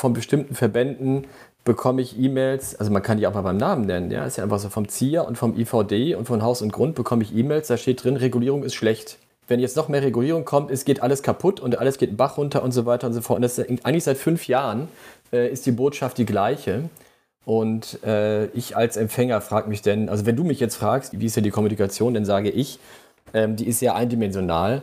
von bestimmten Verbänden bekomme ich E-Mails, also man kann die auch mal beim Namen nennen, ja, ist ja einfach so vom ZIA und vom IVD und von Haus und Grund bekomme ich E-Mails, da steht drin, Regulierung ist schlecht. Wenn jetzt noch mehr Regulierung kommt, es geht alles kaputt und alles geht einen Bach runter und so weiter und so fort. Und das eigentlich seit fünf Jahren äh, ist die Botschaft die gleiche. Und äh, ich als Empfänger frage mich denn, also wenn du mich jetzt fragst, wie ist ja die Kommunikation, dann sage ich, ähm, die ist sehr eindimensional.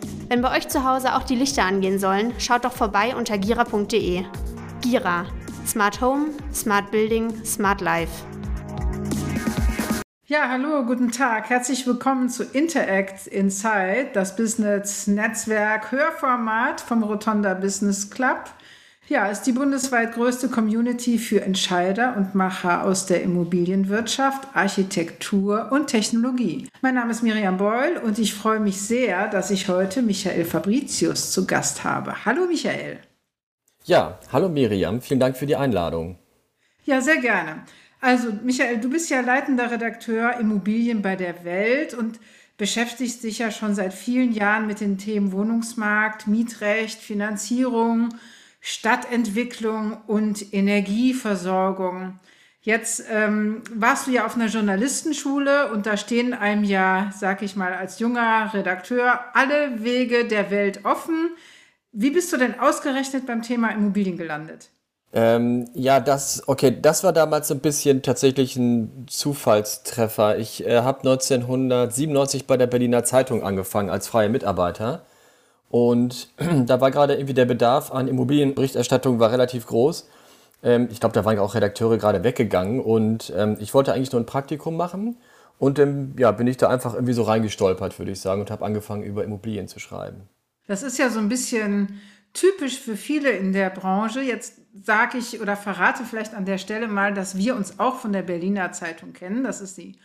Wenn bei euch zu Hause auch die Lichter angehen sollen, schaut doch vorbei unter gira.de. Gira. Smart Home, Smart Building, Smart Life. Ja, hallo, guten Tag. Herzlich willkommen zu Interact Inside, das Business-Netzwerk Hörformat vom Rotonda Business Club. Ja, ist die bundesweit größte Community für Entscheider und Macher aus der Immobilienwirtschaft, Architektur und Technologie. Mein Name ist Miriam Beul und ich freue mich sehr, dass ich heute Michael Fabricius zu Gast habe. Hallo Michael. Ja, hallo Miriam, vielen Dank für die Einladung. Ja, sehr gerne. Also Michael, du bist ja leitender Redakteur Immobilien bei der Welt und beschäftigst dich ja schon seit vielen Jahren mit den Themen Wohnungsmarkt, Mietrecht, Finanzierung, Stadtentwicklung und Energieversorgung. Jetzt ähm, warst du ja auf einer Journalistenschule und da stehen einem ja, sag ich mal, als junger Redakteur alle Wege der Welt offen. Wie bist du denn ausgerechnet beim Thema Immobilien gelandet? Ähm, ja, das, okay, das war damals so ein bisschen tatsächlich ein Zufallstreffer. Ich äh, habe 1997 bei der Berliner Zeitung angefangen als freier Mitarbeiter und da war gerade irgendwie der Bedarf an Immobilienberichterstattung war relativ groß. Ähm, ich glaube, da waren auch Redakteure gerade weggegangen und ähm, ich wollte eigentlich nur ein Praktikum machen. Und ähm, ja, bin ich da einfach irgendwie so reingestolpert, würde ich sagen, und habe angefangen, über Immobilien zu schreiben. Das ist ja so ein bisschen typisch für viele in der Branche. Jetzt sage ich oder verrate vielleicht an der Stelle mal, dass wir uns auch von der Berliner Zeitung kennen. Das ist die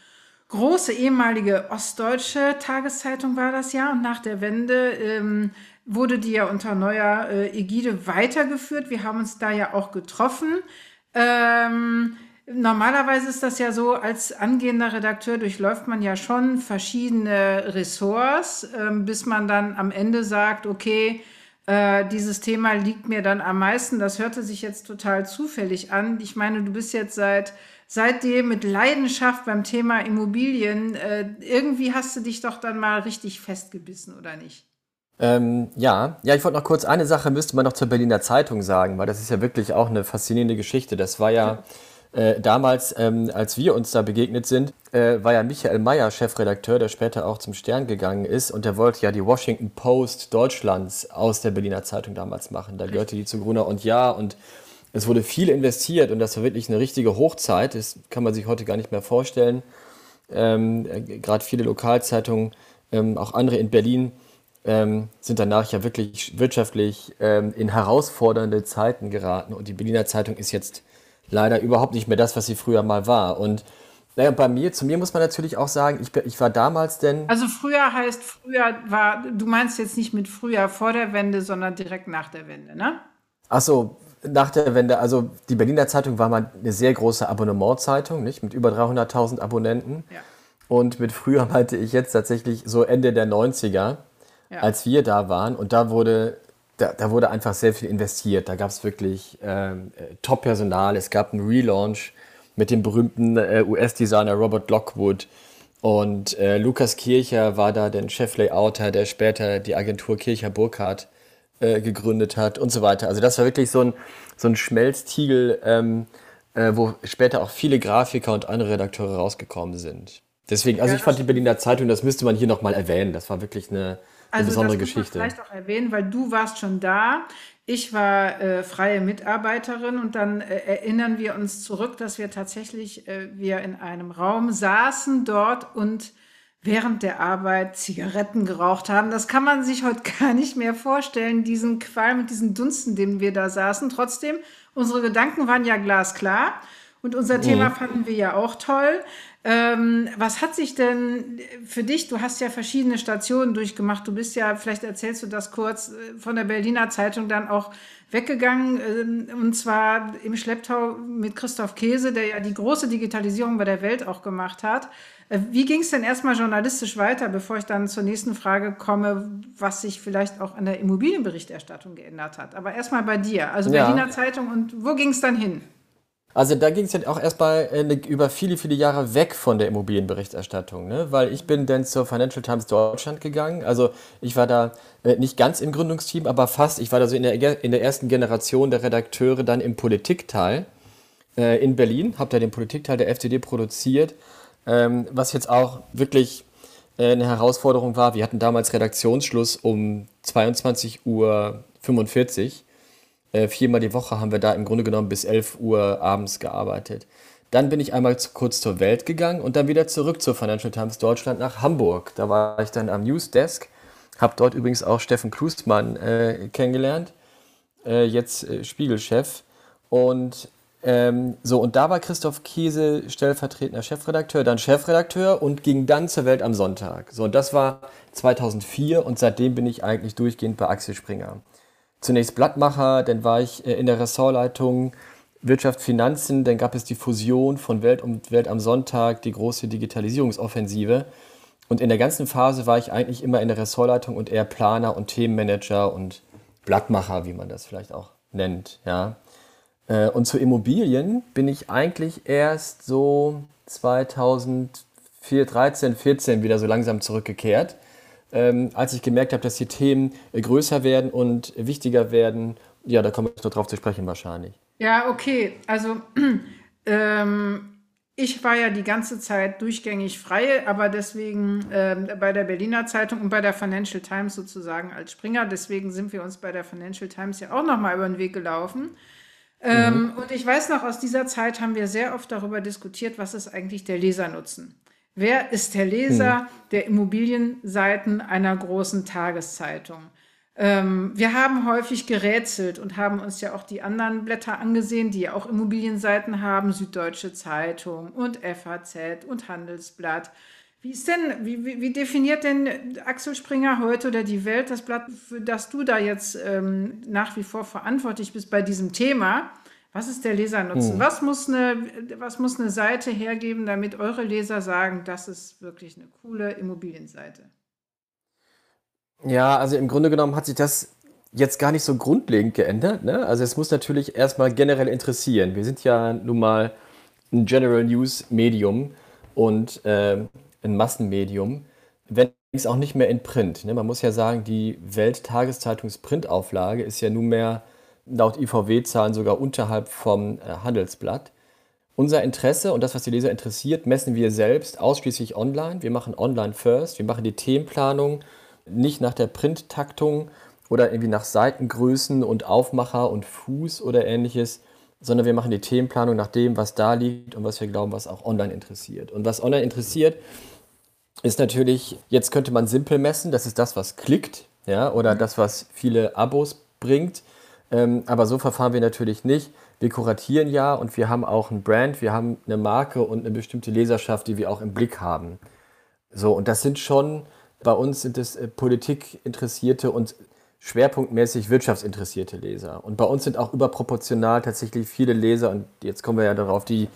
große ehemalige ostdeutsche Tageszeitung war das ja. Und nach der Wende ähm, wurde die ja unter neuer äh, Ägide weitergeführt. Wir haben uns da ja auch getroffen. Ähm, normalerweise ist das ja so, als angehender Redakteur durchläuft man ja schon verschiedene Ressorts, ähm, bis man dann am Ende sagt, okay, äh, dieses Thema liegt mir dann am meisten. Das hörte sich jetzt total zufällig an. Ich meine, du bist jetzt seit seitdem mit Leidenschaft beim Thema Immobilien. Äh, irgendwie hast du dich doch dann mal richtig festgebissen, oder nicht? Ähm, ja, ja, ich wollte noch kurz eine Sache müsste man noch zur Berliner Zeitung sagen, weil das ist ja wirklich auch eine faszinierende Geschichte. Das war ja äh, damals, ähm, als wir uns da begegnet sind, äh, war ja Michael Mayer Chefredakteur, der später auch zum Stern gegangen ist und der wollte ja die Washington Post Deutschlands aus der Berliner Zeitung damals machen. Da gehörte die zu Gruner und Ja und es wurde viel investiert und das war wirklich eine richtige Hochzeit. Das kann man sich heute gar nicht mehr vorstellen. Ähm, äh, Gerade viele Lokalzeitungen, ähm, auch andere in Berlin, ähm, sind danach ja wirklich wirtschaftlich ähm, in herausfordernde Zeiten geraten. Und die Berliner Zeitung ist jetzt leider überhaupt nicht mehr das, was sie früher mal war. Und naja, bei mir, zu mir muss man natürlich auch sagen, ich, ich war damals denn. Also früher heißt früher war, du meinst jetzt nicht mit früher vor der Wende, sondern direkt nach der Wende, ne? Ach so, nach der Wende, also die Berliner Zeitung war mal eine sehr große Abonnementzeitung, nicht? Mit über 300.000 Abonnenten. Ja. Und mit früher meinte ich jetzt tatsächlich so Ende der 90er, ja. als wir da waren. Und da wurde, da, da wurde einfach sehr viel investiert. Da gab es wirklich ähm, äh, Top-Personal. Es gab einen Relaunch mit dem berühmten äh, US-Designer Robert Lockwood. Und äh, Lukas Kircher war da der Cheflayouter, der später die Agentur Kircher Burkhardt äh, gegründet hat und so weiter. Also das war wirklich so ein, so ein Schmelztiegel, ähm, äh, wo später auch viele Grafiker und andere Redakteure rausgekommen sind. Deswegen, also ja, ich fand die Berliner Zeitung, das müsste man hier nochmal erwähnen. Das war wirklich eine, eine also besondere das Geschichte. Vielleicht auch erwähnen, weil du warst schon da. Ich war äh, freie Mitarbeiterin und dann äh, erinnern wir uns zurück, dass wir tatsächlich äh, wir in einem Raum saßen dort und während der Arbeit Zigaretten geraucht haben. Das kann man sich heute gar nicht mehr vorstellen, diesen Qualm mit diesen Dunsten, denen wir da saßen. Trotzdem, unsere Gedanken waren ja glasklar und unser mhm. Thema fanden wir ja auch toll. Ähm, was hat sich denn für dich, du hast ja verschiedene Stationen durchgemacht, du bist ja, vielleicht erzählst du das kurz, äh, von der Berliner Zeitung dann auch weggegangen, äh, und zwar im Schlepptau mit Christoph Käse, der ja die große Digitalisierung bei der Welt auch gemacht hat. Äh, wie ging es denn erstmal journalistisch weiter, bevor ich dann zur nächsten Frage komme, was sich vielleicht auch an der Immobilienberichterstattung geändert hat? Aber erstmal bei dir, also Berliner ja. Zeitung und wo ging es dann hin? Also da ging es ja auch erstmal äh, über viele, viele Jahre weg von der Immobilienberichterstattung, ne? weil ich bin dann zur Financial Times Deutschland gegangen. Also ich war da äh, nicht ganz im Gründungsteam, aber fast. Ich war da so in der, in der ersten Generation der Redakteure dann im Politikteil äh, in Berlin, habe da den Politikteil der FCD produziert, ähm, was jetzt auch wirklich äh, eine Herausforderung war. Wir hatten damals Redaktionsschluss um 22.45 Uhr äh, viermal die Woche haben wir da im Grunde genommen bis 11 Uhr abends gearbeitet. Dann bin ich einmal zu, kurz zur Welt gegangen und dann wieder zurück zur Financial Times Deutschland nach Hamburg. Da war ich dann am Newsdesk, habe dort übrigens auch Steffen Klusmann äh, kennengelernt, äh, jetzt äh, Spiegelchef. Und ähm, so, und da war Christoph Kiese stellvertretender Chefredakteur, dann Chefredakteur und ging dann zur Welt am Sonntag. So, und das war 2004 und seitdem bin ich eigentlich durchgehend bei Axel Springer zunächst Blattmacher, dann war ich äh, in der Ressortleitung Wirtschaft, Finanzen, dann gab es die Fusion von Welt und Welt am Sonntag, die große Digitalisierungsoffensive. Und in der ganzen Phase war ich eigentlich immer in der Ressortleitung und eher Planer und Themenmanager und Blattmacher, wie man das vielleicht auch nennt. Ja. Äh, und zu Immobilien bin ich eigentlich erst so 2013, 14 wieder so langsam zurückgekehrt ähm, als ich gemerkt habe, dass die Themen äh, größer werden und wichtiger werden. Ja, da kommen wir noch drauf zu sprechen wahrscheinlich. Ja, okay. Also ähm, ich war ja die ganze Zeit durchgängig frei, aber deswegen ähm, bei der Berliner Zeitung und bei der Financial Times sozusagen als Springer. Deswegen sind wir uns bei der Financial Times ja auch nochmal über den Weg gelaufen. Ähm, mhm. Und ich weiß noch, aus dieser Zeit haben wir sehr oft darüber diskutiert, was ist eigentlich der Lesernutzen. Wer ist der Leser hm. der Immobilienseiten einer großen Tageszeitung? Ähm, wir haben häufig gerätselt und haben uns ja auch die anderen Blätter angesehen, die ja auch Immobilienseiten haben, Süddeutsche Zeitung und FAZ und Handelsblatt. Wie ist denn, wie, wie, definiert denn Axel Springer heute oder die Welt das Blatt, für das du da jetzt ähm, nach wie vor verantwortlich bist bei diesem Thema? Was ist der Lesernutzen? Hm. Was, muss eine, was muss eine Seite hergeben, damit eure Leser sagen, das ist wirklich eine coole Immobilienseite? Ja, also im Grunde genommen hat sich das jetzt gar nicht so grundlegend geändert. Ne? Also es muss natürlich erstmal generell interessieren. Wir sind ja nun mal ein General News Medium und äh, ein Massenmedium, wenn es auch nicht mehr in Print. Ne? Man muss ja sagen, die Welt-Tageszeitungs-Printauflage ist ja nunmehr laut IVW-Zahlen sogar unterhalb vom äh, Handelsblatt. Unser Interesse und das, was die Leser interessiert, messen wir selbst ausschließlich online. Wir machen online first. Wir machen die Themenplanung nicht nach der Printtaktung oder irgendwie nach Seitengrößen und Aufmacher und Fuß oder ähnliches, sondern wir machen die Themenplanung nach dem, was da liegt und was wir glauben, was auch online interessiert. Und was online interessiert, ist natürlich, jetzt könnte man simpel messen, das ist das, was klickt, ja, oder das, was viele Abos bringt. Ähm, aber so verfahren wir natürlich nicht. Wir kuratieren ja und wir haben auch ein Brand, wir haben eine Marke und eine bestimmte Leserschaft, die wir auch im Blick haben. So, und das sind schon, bei uns sind es äh, politikinteressierte und schwerpunktmäßig wirtschaftsinteressierte Leser. Und bei uns sind auch überproportional tatsächlich viele Leser, und jetzt kommen wir ja darauf, die,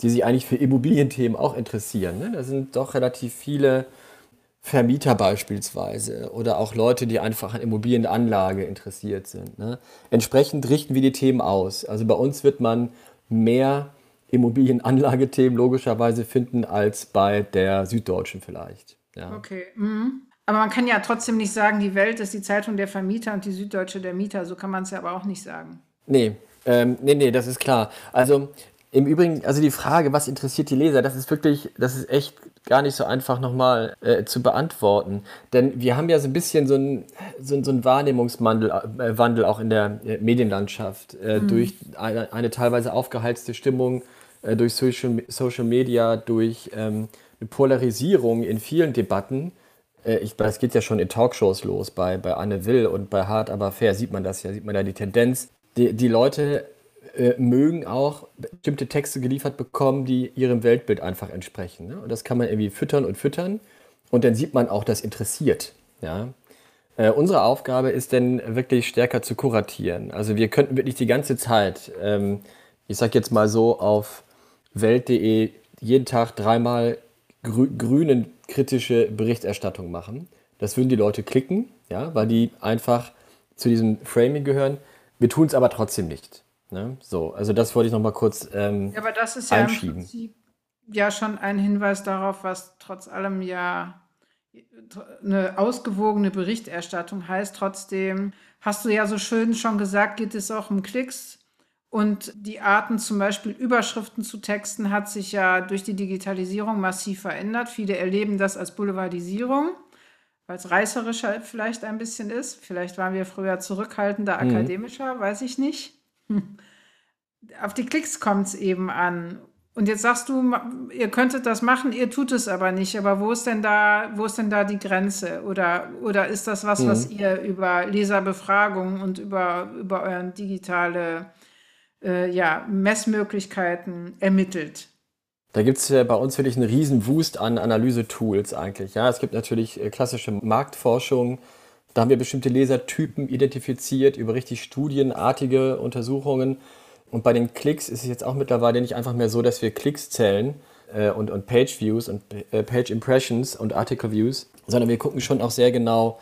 die sich eigentlich für Immobilienthemen auch interessieren. Ne? Da sind doch relativ viele Vermieter beispielsweise oder auch Leute, die einfach an Immobilienanlage interessiert sind. Ne? Entsprechend richten wir die Themen aus. Also bei uns wird man mehr Immobilienanlagethemen logischerweise finden als bei der Süddeutschen vielleicht. Ja. Okay. Mhm. Aber man kann ja trotzdem nicht sagen, die Welt ist die Zeitung der Vermieter und die Süddeutsche der Mieter. So kann man es ja aber auch nicht sagen. Nee, ähm, nee, nee, das ist klar. Also im Übrigen, also die Frage, was interessiert die Leser, das ist wirklich, das ist echt gar nicht so einfach nochmal äh, zu beantworten. Denn wir haben ja so ein bisschen so einen so, so ein Wahrnehmungswandel äh, Wandel auch in der äh, Medienlandschaft äh, mhm. durch eine, eine, teilweise aufgeheizte Stimmung, äh, durch Social, Social Media, durch ähm, eine Polarisierung in vielen Debatten. Äh, ich, das geht ja schon in Talkshows los, bei, bei Anne Will und bei Hart aber fair sieht man das ja, sieht man ja die Tendenz. Die, die Leute äh, mögen auch bestimmte Texte geliefert bekommen, die ihrem Weltbild einfach entsprechen. Ne? Und das kann man irgendwie füttern und füttern. Und dann sieht man auch, das interessiert. Ja? Äh, unsere Aufgabe ist dann wirklich stärker zu kuratieren. Also wir könnten wirklich die ganze Zeit, ähm, ich sage jetzt mal so, auf welt.de jeden Tag dreimal grü grünen kritische Berichterstattung machen. Das würden die Leute klicken, ja, weil die einfach zu diesem Framing gehören. Wir tun es aber trotzdem nicht. Ne? So, also das wollte ich noch mal kurz ähm, ja, aber das ist ja einschieben. im Prinzip ja schon ein Hinweis darauf, was trotz allem ja eine ausgewogene Berichterstattung heißt. Trotzdem hast du ja so schön schon gesagt, geht es auch um Klicks. Und die Arten, zum Beispiel Überschriften zu texten, hat sich ja durch die Digitalisierung massiv verändert. Viele erleben das als Boulevardisierung, weil es reißerischer vielleicht ein bisschen ist. Vielleicht waren wir früher zurückhaltender, mhm. akademischer, weiß ich nicht. Auf die Klicks kommt es eben an. Und jetzt sagst du, ihr könntet das machen, ihr tut es aber nicht. Aber wo ist denn da, wo ist denn da die Grenze? Oder, oder ist das was, mhm. was ihr über Leserbefragung und über, über euren digitale äh, ja, Messmöglichkeiten ermittelt? Da gibt es ja bei uns wirklich einen riesen Wust an Analysetools eigentlich. Ja, es gibt natürlich äh, klassische Marktforschung. Da haben wir bestimmte Lesertypen identifiziert über richtig studienartige Untersuchungen. Und bei den Klicks ist es jetzt auch mittlerweile nicht einfach mehr so, dass wir Klicks zählen äh, und, und Page Views und äh, Page Impressions und Article Views, sondern wir gucken schon auch sehr genau,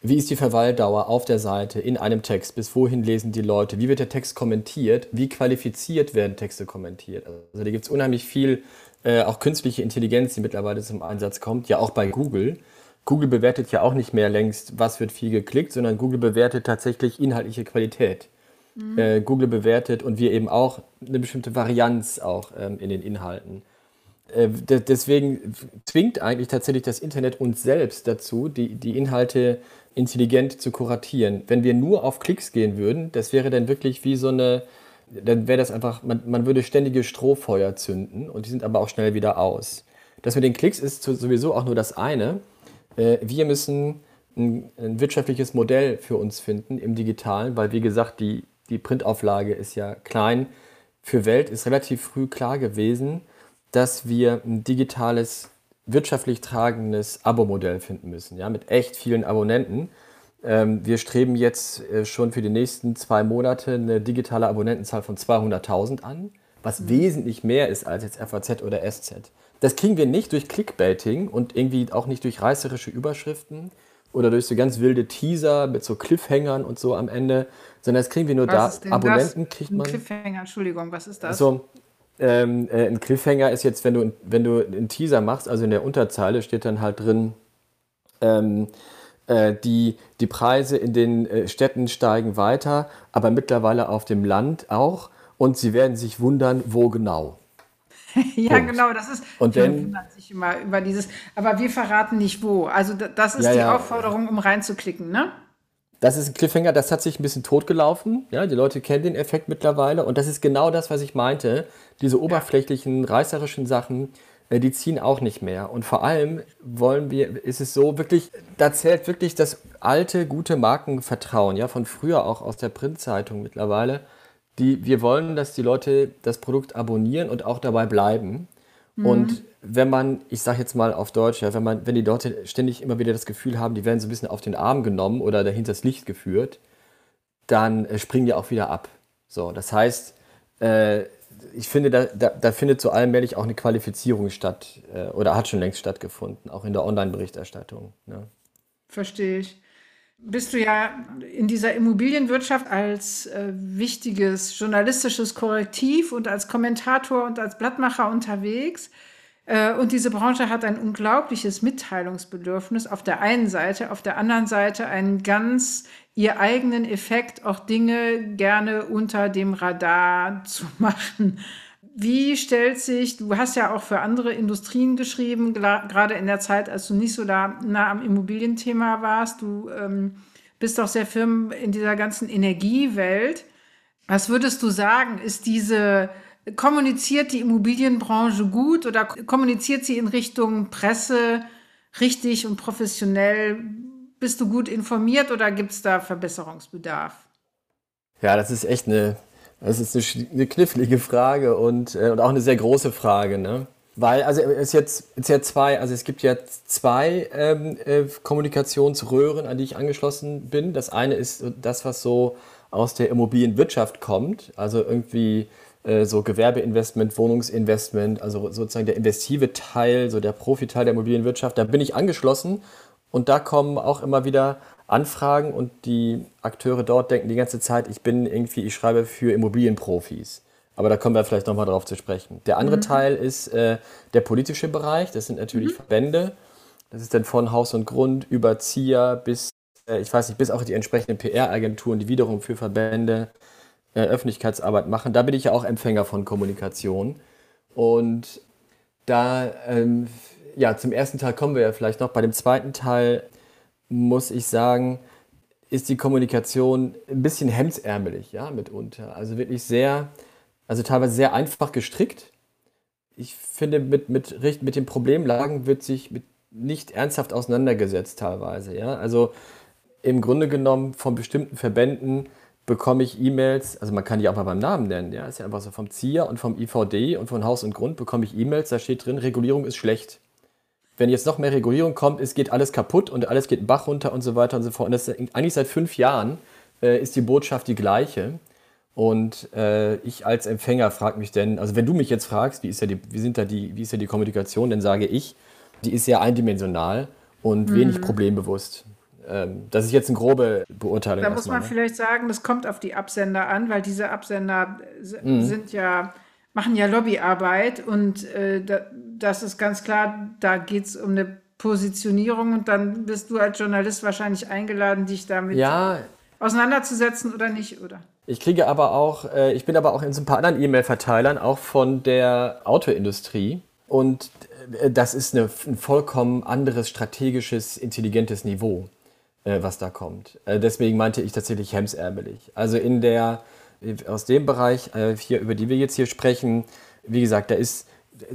wie ist die Verweildauer auf der Seite in einem Text, bis wohin lesen die Leute, wie wird der Text kommentiert, wie qualifiziert werden Texte kommentiert. Also da gibt es unheimlich viel, äh, auch künstliche Intelligenz, die mittlerweile zum Einsatz kommt, ja auch bei Google. Google bewertet ja auch nicht mehr längst, was wird viel geklickt, sondern Google bewertet tatsächlich inhaltliche Qualität mhm. äh, Google bewertet und wir eben auch eine bestimmte Varianz auch ähm, in den Inhalten. Äh, deswegen zwingt eigentlich tatsächlich das Internet uns selbst dazu, die, die Inhalte intelligent zu kuratieren. Wenn wir nur auf Klicks gehen würden, das wäre dann wirklich wie so eine, dann wäre das einfach, man, man würde ständige Strohfeuer zünden und die sind aber auch schnell wieder aus. Das mit den Klicks ist sowieso auch nur das eine. Äh, wir müssen ein, ein wirtschaftliches Modell für uns finden im Digitalen, weil wie gesagt, die, die Printauflage ist ja klein. Für Welt ist relativ früh klar gewesen, dass wir ein digitales, wirtschaftlich tragendes Abo-Modell finden müssen, ja, mit echt vielen Abonnenten. Ähm, wir streben jetzt äh, schon für die nächsten zwei Monate eine digitale Abonnentenzahl von 200.000 an, was mhm. wesentlich mehr ist als jetzt FAZ oder SZ. Das kriegen wir nicht durch Clickbaiting und irgendwie auch nicht durch reißerische Überschriften, oder durch so ganz wilde Teaser mit so Cliffhangern und so am Ende, sondern das kriegen wir nur was da. Abonnenten das? kriegt man. Ein Cliffhanger, Entschuldigung, was ist das? Also, ähm, äh, ein Cliffhanger ist jetzt, wenn du, wenn du einen Teaser machst, also in der Unterzeile steht dann halt drin, ähm, äh, die, die Preise in den äh, Städten steigen weiter, aber mittlerweile auf dem Land auch und sie werden sich wundern, wo genau. ja, Punkt. genau, das ist, und dann, wundert sich immer über dieses, aber wir verraten nicht wo. Also das ist ja, die ja. Aufforderung, um reinzuklicken, ne? Das ist ein Cliffhanger, das hat sich ein bisschen totgelaufen. Ja, die Leute kennen den Effekt mittlerweile. Und das ist genau das, was ich meinte. Diese oberflächlichen, reißerischen Sachen, äh, die ziehen auch nicht mehr. Und vor allem wollen wir, ist es so wirklich, da zählt wirklich das alte, gute Markenvertrauen, ja, von früher auch aus der Printzeitung mittlerweile die, wir wollen, dass die Leute das Produkt abonnieren und auch dabei bleiben. Mhm. Und wenn man, ich sage jetzt mal auf Deutsch, ja, wenn man, wenn die Leute ständig immer wieder das Gefühl haben, die werden so ein bisschen auf den Arm genommen oder dahinter das Licht geführt, dann äh, springen die auch wieder ab. So, das heißt, äh, ich finde, da, da, da, findet so allmählich auch eine Qualifizierung statt äh, oder hat schon längst stattgefunden, auch in der Online-Berichterstattung. Ne? Verstehe ich bist du ja in dieser Immobilienwirtschaft als äh, wichtiges journalistisches Korrektiv und als Kommentator und als Blattmacher unterwegs. Äh, und diese Branche hat ein unglaubliches Mitteilungsbedürfnis auf der einen Seite, auf der anderen Seite einen ganz ihr eigenen Effekt, auch Dinge gerne unter dem Radar zu machen. Wie stellt sich, du hast ja auch für andere Industrien geschrieben, gerade in der Zeit, als du nicht so da nah am Immobilienthema warst. Du ähm, bist auch sehr firm in dieser ganzen Energiewelt. Was würdest du sagen, ist diese kommuniziert die Immobilienbranche gut oder kommuniziert sie in Richtung Presse richtig und professionell? Bist du gut informiert oder gibt es da Verbesserungsbedarf? Ja, das ist echt eine, das ist eine, eine knifflige Frage und, äh, und auch eine sehr große Frage. Ne? Weil, also es jetzt, es ja zwei, also es gibt jetzt zwei ähm, äh, Kommunikationsröhren, an die ich angeschlossen bin. Das eine ist das, was so aus der Immobilienwirtschaft kommt, also irgendwie äh, so Gewerbeinvestment, Wohnungsinvestment, also sozusagen der investive Teil, so der Profiteil der Immobilienwirtschaft. Da bin ich angeschlossen und da kommen auch immer wieder Anfragen und die Akteure dort denken die ganze Zeit, ich bin irgendwie, ich schreibe für Immobilienprofis. Aber da kommen wir vielleicht nochmal drauf zu sprechen. Der andere mhm. Teil ist äh, der politische Bereich. Das sind natürlich mhm. Verbände. Das ist dann von Haus und Grund über ZIA bis, äh, ich weiß nicht, bis auch die entsprechenden PR-Agenturen, die wiederum für Verbände äh, Öffentlichkeitsarbeit machen. Da bin ich ja auch Empfänger von Kommunikation. Und da, ähm, ja, zum ersten Teil kommen wir ja vielleicht noch. Bei dem zweiten Teil muss ich sagen, ist die Kommunikation ein bisschen hemdsärmelig, ja, mitunter. Also wirklich sehr, also teilweise sehr einfach gestrickt. Ich finde, mit, mit, mit den Problemlagen wird sich mit nicht ernsthaft auseinandergesetzt teilweise, ja. Also im Grunde genommen von bestimmten Verbänden bekomme ich E-Mails, also man kann die auch mal beim Namen nennen, ja, ist ja einfach so vom ZIA und vom IVD und von Haus und Grund bekomme ich E-Mails, da steht drin, Regulierung ist schlecht. Wenn jetzt noch mehr Regulierung kommt, es geht alles kaputt und alles geht Bach runter und so weiter und so fort. Und das ist eigentlich seit fünf Jahren äh, ist die Botschaft die gleiche. Und äh, ich als Empfänger frage mich denn, also wenn du mich jetzt fragst, wie ist ja die, wie sind da die, wie ist ja die Kommunikation, dann sage ich, die ist sehr eindimensional und mhm. wenig problembewusst. Ähm, das ist jetzt eine grobe Beurteilung. Da muss man ne? vielleicht sagen, das kommt auf die Absender an, weil diese Absender mhm. sind ja, machen ja Lobbyarbeit und äh, da, das ist ganz klar, da geht es um eine Positionierung und dann bist du als Journalist wahrscheinlich eingeladen, dich damit ja. auseinanderzusetzen oder nicht, oder? Ich kriege aber auch, äh, ich bin aber auch in so ein paar anderen E-Mail-Verteilern, auch von der Autoindustrie. Und äh, das ist eine, ein vollkommen anderes strategisches, intelligentes Niveau äh, was da kommt. Äh, deswegen meinte ich tatsächlich hemsärmelig. Also in der, aus dem Bereich, äh, hier, über die wir jetzt hier sprechen, wie gesagt, da ist,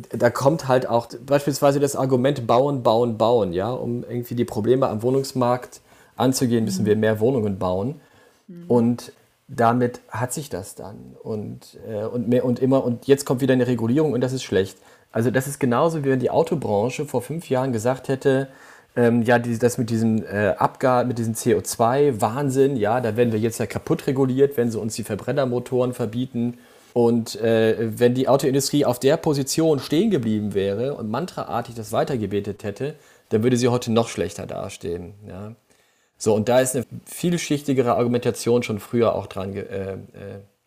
da kommt halt auch beispielsweise das Argument bauen, bauen, bauen, ja, um irgendwie die Probleme am Wohnungsmarkt anzugehen, müssen wir mehr Wohnungen bauen. Mhm. Und damit hat sich das dann. Und, äh, und, mehr, und immer, und jetzt kommt wieder eine Regulierung und das ist schlecht. Also das ist genauso, wie wenn die Autobranche vor fünf Jahren gesagt hätte, ähm, ja, die, das mit diesem äh, Abgas, mit diesem CO2-Wahnsinn, ja, da werden wir jetzt ja kaputt reguliert, wenn sie uns die Verbrennermotoren verbieten. Und äh, wenn die Autoindustrie auf der Position stehen geblieben wäre und mantraartig das weitergebetet hätte, dann würde sie heute noch schlechter dastehen. Ja. So, und da ist eine vielschichtigere Argumentation schon früher auch dran äh, äh,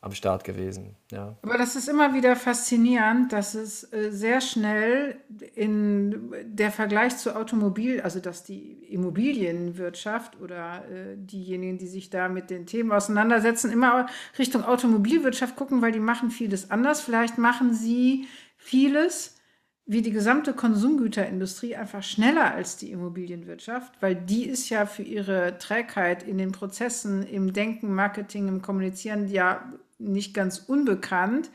am Start gewesen. Ja. Aber das ist immer wieder faszinierend, dass es äh, sehr schnell in der Vergleich zur Automobil, also dass die Immobilienwirtschaft oder äh, diejenigen, die sich da mit den Themen auseinandersetzen, immer Richtung Automobilwirtschaft gucken, weil die machen vieles anders. Vielleicht machen sie vieles wie die gesamte Konsumgüterindustrie einfach schneller als die Immobilienwirtschaft, weil die ist ja für ihre Trägheit in den Prozessen, im Denken, Marketing, im Kommunizieren ja nicht ganz unbekannt.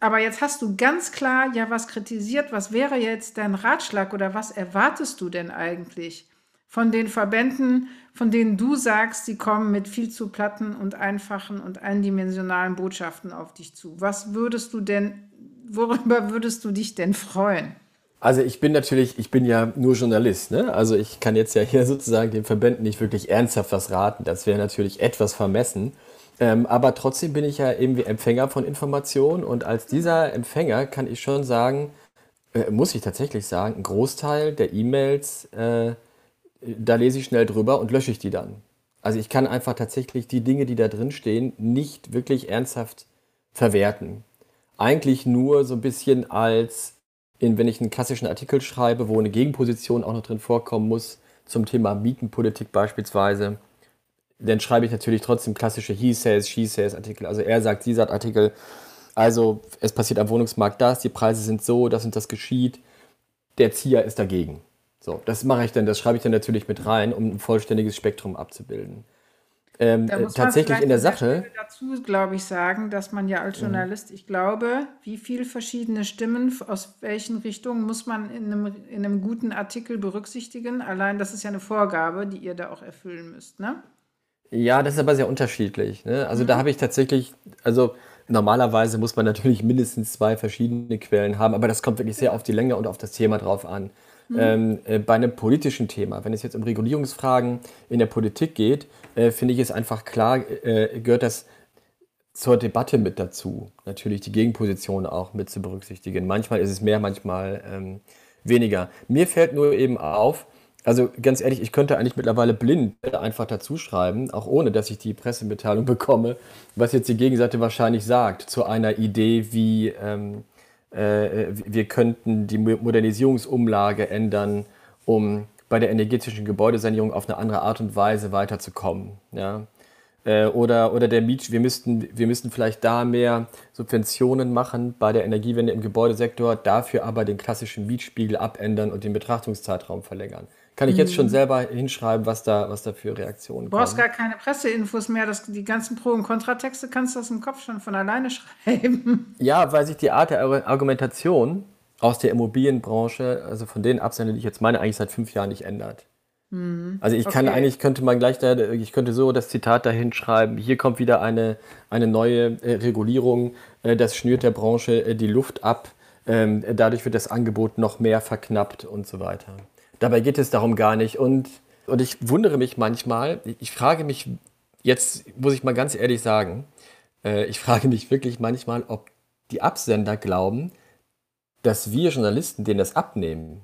Aber jetzt hast du ganz klar ja was kritisiert. Was wäre jetzt dein Ratschlag oder was erwartest du denn eigentlich von den Verbänden, von denen du sagst, sie kommen mit viel zu platten und einfachen und eindimensionalen Botschaften auf dich zu? Was würdest du denn, worüber würdest du dich denn freuen? Also ich bin natürlich, ich bin ja nur Journalist, ne? Also ich kann jetzt ja hier sozusagen den Verbänden nicht wirklich ernsthaft was raten. Das wäre natürlich etwas vermessen. Ähm, aber trotzdem bin ich ja irgendwie Empfänger von Informationen und als dieser Empfänger kann ich schon sagen, äh, muss ich tatsächlich sagen, ein Großteil der E-Mails, äh, da lese ich schnell drüber und lösche ich die dann. Also ich kann einfach tatsächlich die Dinge, die da drin stehen, nicht wirklich ernsthaft verwerten. Eigentlich nur so ein bisschen als, in, wenn ich einen klassischen Artikel schreibe, wo eine Gegenposition auch noch drin vorkommen muss, zum Thema Mietenpolitik beispielsweise, dann schreibe ich natürlich trotzdem klassische He says, She says Artikel. Also er sagt, sie sagt Artikel. Also es passiert am Wohnungsmarkt das, die Preise sind so, das und das geschieht. Der Zieher ist dagegen. So, das mache ich dann, das schreibe ich dann natürlich mit rein, um ein vollständiges Spektrum abzubilden. ähm, äh, tatsächlich in der Sache. Der dazu, glaube ich, sagen, dass man ja als mhm. Journalist, ich glaube, wie viele verschiedene Stimmen aus welchen Richtungen muss man in einem, in einem guten Artikel berücksichtigen. Allein das ist ja eine Vorgabe, die ihr da auch erfüllen müsst, ne? Ja, das ist aber sehr unterschiedlich. Ne? Also mhm. da habe ich tatsächlich, also normalerweise muss man natürlich mindestens zwei verschiedene Quellen haben, aber das kommt wirklich sehr auf die Länge und auf das Thema drauf an. Mhm. Ähm, äh, bei einem politischen Thema, wenn es jetzt um Regulierungsfragen in der Politik geht, äh, finde ich es einfach klar, äh, gehört das zur Debatte mit dazu. Natürlich die Gegenposition auch mit zu berücksichtigen. Manchmal ist es mehr, manchmal ähm, weniger. Mir fällt nur eben auf, also ganz ehrlich, ich könnte eigentlich mittlerweile blind einfach dazu schreiben, auch ohne dass ich die Pressemitteilung bekomme, was jetzt die Gegenseite wahrscheinlich sagt zu einer Idee wie ähm, äh, wir könnten die Modernisierungsumlage ändern, um bei der energetischen Gebäudesanierung auf eine andere Art und Weise weiterzukommen. Ja? Äh, oder, oder der Miet, wir müssten, wir müssten vielleicht da mehr Subventionen machen bei der Energiewende im Gebäudesektor, dafür aber den klassischen Mietspiegel abändern und den Betrachtungszeitraum verlängern. Kann ich jetzt schon mhm. selber hinschreiben, was da, was da für Reaktionen kommen? Du brauchst gar keine Presseinfos mehr. Das, die ganzen Pro- und Kontratexte kannst du aus dem Kopf schon von alleine schreiben. Ja, weil sich die Art der Argumentation aus der Immobilienbranche, also von den Absendern, die ich jetzt meine, eigentlich seit fünf Jahren nicht ändert. Mhm. Also ich kann okay. eigentlich, könnte man gleich da, ich könnte so das Zitat dahin schreiben, hier kommt wieder eine, eine neue äh, Regulierung, äh, das schnürt der Branche äh, die Luft ab, ähm, dadurch wird das Angebot noch mehr verknappt und so weiter. Dabei geht es darum gar nicht. Und, und ich wundere mich manchmal, ich frage mich, jetzt muss ich mal ganz ehrlich sagen, äh, ich frage mich wirklich manchmal, ob die Absender glauben, dass wir Journalisten denen das abnehmen.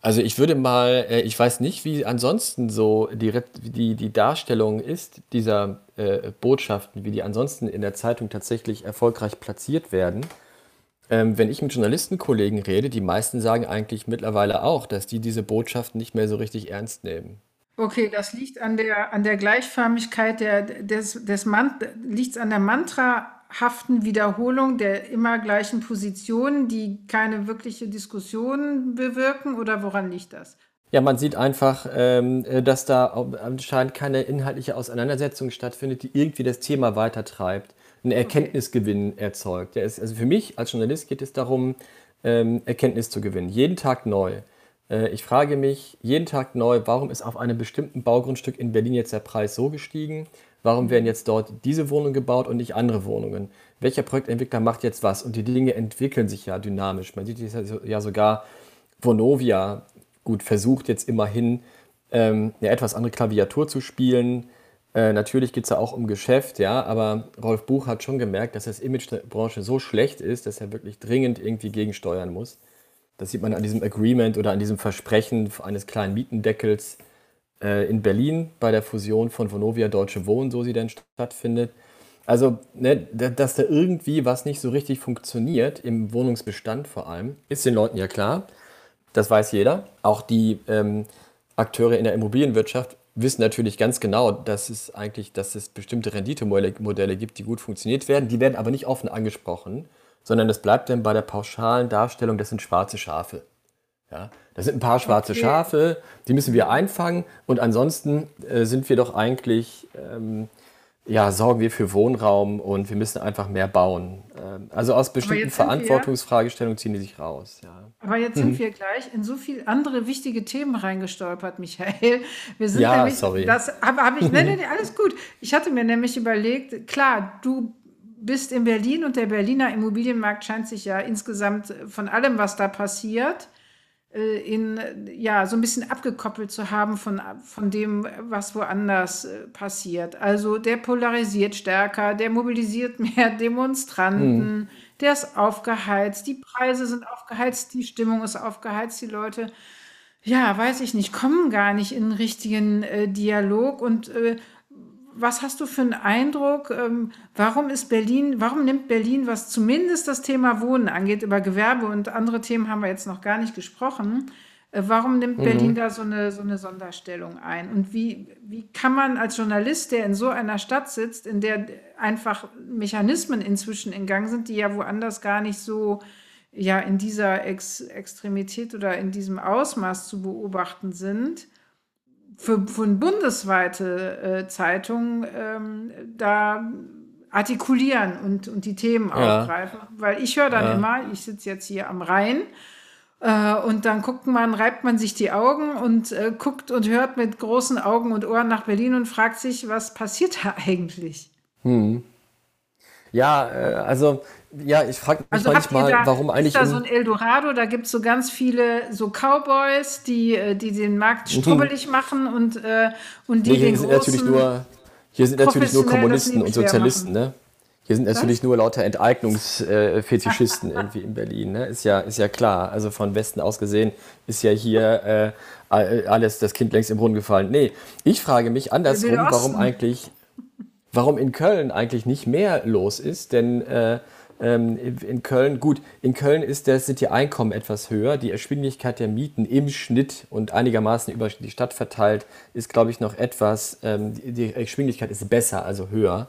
Also ich würde mal, äh, ich weiß nicht, wie ansonsten so die, die, die Darstellung ist dieser äh, Botschaften, wie die ansonsten in der Zeitung tatsächlich erfolgreich platziert werden. Ähm, wenn ich mit Journalistenkollegen rede, die meisten sagen eigentlich mittlerweile auch, dass die diese Botschaften nicht mehr so richtig ernst nehmen. Okay, das liegt an der, an der Gleichförmigkeit der, des, des Man an der mantrahaften Wiederholung der immer gleichen Positionen, die keine wirkliche Diskussion bewirken oder woran liegt das? Ja, man sieht einfach, ähm, dass da anscheinend keine inhaltliche Auseinandersetzung stattfindet, die irgendwie das Thema weitertreibt einen Erkenntnisgewinn erzeugt. Der ist, also für mich als Journalist geht es darum, ähm, Erkenntnis zu gewinnen. Jeden Tag neu. Äh, ich frage mich jeden Tag neu, warum ist auf einem bestimmten Baugrundstück in Berlin jetzt der Preis so gestiegen? Warum werden jetzt dort diese Wohnungen gebaut und nicht andere Wohnungen? Welcher Projektentwickler macht jetzt was? Und die Dinge entwickeln sich ja dynamisch. Man sieht ja sogar, Vonovia gut versucht jetzt immerhin ähm, eine etwas andere Klaviatur zu spielen äh, natürlich geht es ja auch um Geschäft, ja, aber Rolf Buch hat schon gemerkt, dass das Image der Branche so schlecht ist, dass er wirklich dringend irgendwie gegensteuern muss. Das sieht man an diesem Agreement oder an diesem Versprechen eines kleinen Mietendeckels äh, in Berlin bei der Fusion von Vonovia Deutsche Wohnen, so sie denn stattfindet. Also, ne, dass da irgendwie was nicht so richtig funktioniert, im Wohnungsbestand vor allem, ist den Leuten ja klar. Das weiß jeder. Auch die ähm, Akteure in der Immobilienwirtschaft wissen natürlich ganz genau, dass es eigentlich, dass es bestimmte Renditemodelle gibt, die gut funktioniert werden. Die werden aber nicht offen angesprochen, sondern es bleibt dann bei der pauschalen Darstellung, das sind schwarze Schafe. Ja, das sind ein paar schwarze okay. Schafe, die müssen wir einfangen und ansonsten äh, sind wir doch eigentlich ähm, ja, sorgen wir für Wohnraum und wir müssen einfach mehr bauen. Ähm, also aus bestimmten Verantwortungsfragestellungen ziehen die sich raus. Ja. Aber jetzt sind mhm. wir gleich in so viele andere wichtige Themen reingestolpert, Michael. Wir sind ja, nämlich, sorry. Das habe hab ich, nein, nein, alles gut. Ich hatte mir nämlich überlegt, klar, du bist in Berlin und der Berliner Immobilienmarkt scheint sich ja insgesamt von allem, was da passiert, in, ja, so ein bisschen abgekoppelt zu haben von, von dem, was woanders äh, passiert. Also der polarisiert stärker, der mobilisiert mehr Demonstranten, mhm. der ist aufgeheizt, die Preise sind aufgeheizt, die Stimmung ist aufgeheizt, die Leute, ja, weiß ich nicht, kommen gar nicht in einen richtigen äh, Dialog und äh, was hast du für einen Eindruck? Ähm, warum ist Berlin, warum nimmt Berlin, was zumindest das Thema Wohnen angeht, über Gewerbe und andere Themen haben wir jetzt noch gar nicht gesprochen, äh, warum nimmt mhm. Berlin da so eine, so eine Sonderstellung ein? Und wie, wie kann man als Journalist, der in so einer Stadt sitzt, in der einfach Mechanismen inzwischen in Gang sind, die ja woanders gar nicht so ja, in dieser Ex Extremität oder in diesem Ausmaß zu beobachten sind, für, für eine bundesweite äh, Zeitung ähm, da artikulieren und, und die Themen ja. aufgreifen. Weil ich höre dann ja. immer, ich sitze jetzt hier am Rhein äh, und dann guckt man, reibt man sich die Augen und äh, guckt und hört mit großen Augen und Ohren nach Berlin und fragt sich, was passiert da eigentlich? Hm. Ja, äh, also ja, ich frage mich also manchmal, da, warum eigentlich. Ist da so ein Eldorado, da gibt es so ganz viele so Cowboys, die, äh, die den Markt mhm. strubbelig machen und, äh, und die nee, den sind natürlich nur Hier sind natürlich nur Kommunisten und Sozialisten, ne? Hier sind natürlich Was? nur lauter Enteignungsfetischisten irgendwie in Berlin. Ne? Ist, ja, ist ja klar. Also von Westen aus gesehen ist ja hier äh, alles das Kind längst im Brunnen gefallen. Nee, ich frage mich andersrum, warum eigentlich, warum in Köln eigentlich nicht mehr los ist. Denn äh, ähm, in Köln, gut, in Köln ist das, sind die Einkommen etwas höher. Die Erschwinglichkeit der Mieten im Schnitt und einigermaßen über die Stadt verteilt ist, glaube ich, noch etwas, ähm, die Erschwinglichkeit ist besser, also höher.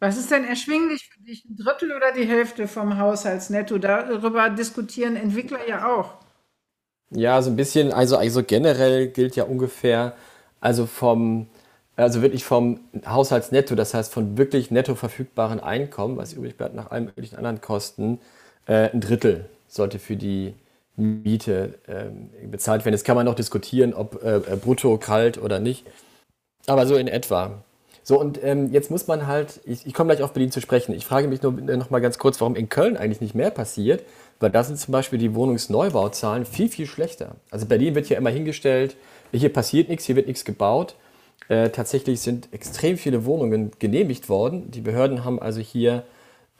Was ist denn erschwinglich für dich? Ein Drittel oder die Hälfte vom Haushaltsnetto? Darüber diskutieren Entwickler ja auch. Ja, so ein bisschen, also, also generell gilt ja ungefähr, also vom, also wirklich vom Haushaltsnetto, das heißt von wirklich netto verfügbaren Einkommen, was übrig bleibt nach allen möglichen anderen Kosten, äh, ein Drittel sollte für die Miete äh, bezahlt werden. Jetzt kann man noch diskutieren, ob äh, äh, brutto, kalt oder nicht. Aber so in etwa. So, und ähm, jetzt muss man halt, ich, ich komme gleich auf Berlin zu sprechen. Ich frage mich nur noch mal ganz kurz, warum in Köln eigentlich nicht mehr passiert, weil da sind zum Beispiel die Wohnungsneubauzahlen viel, viel schlechter. Also Berlin wird ja immer hingestellt, hier passiert nichts, hier wird nichts gebaut. Äh, tatsächlich sind extrem viele Wohnungen genehmigt worden. Die Behörden haben also hier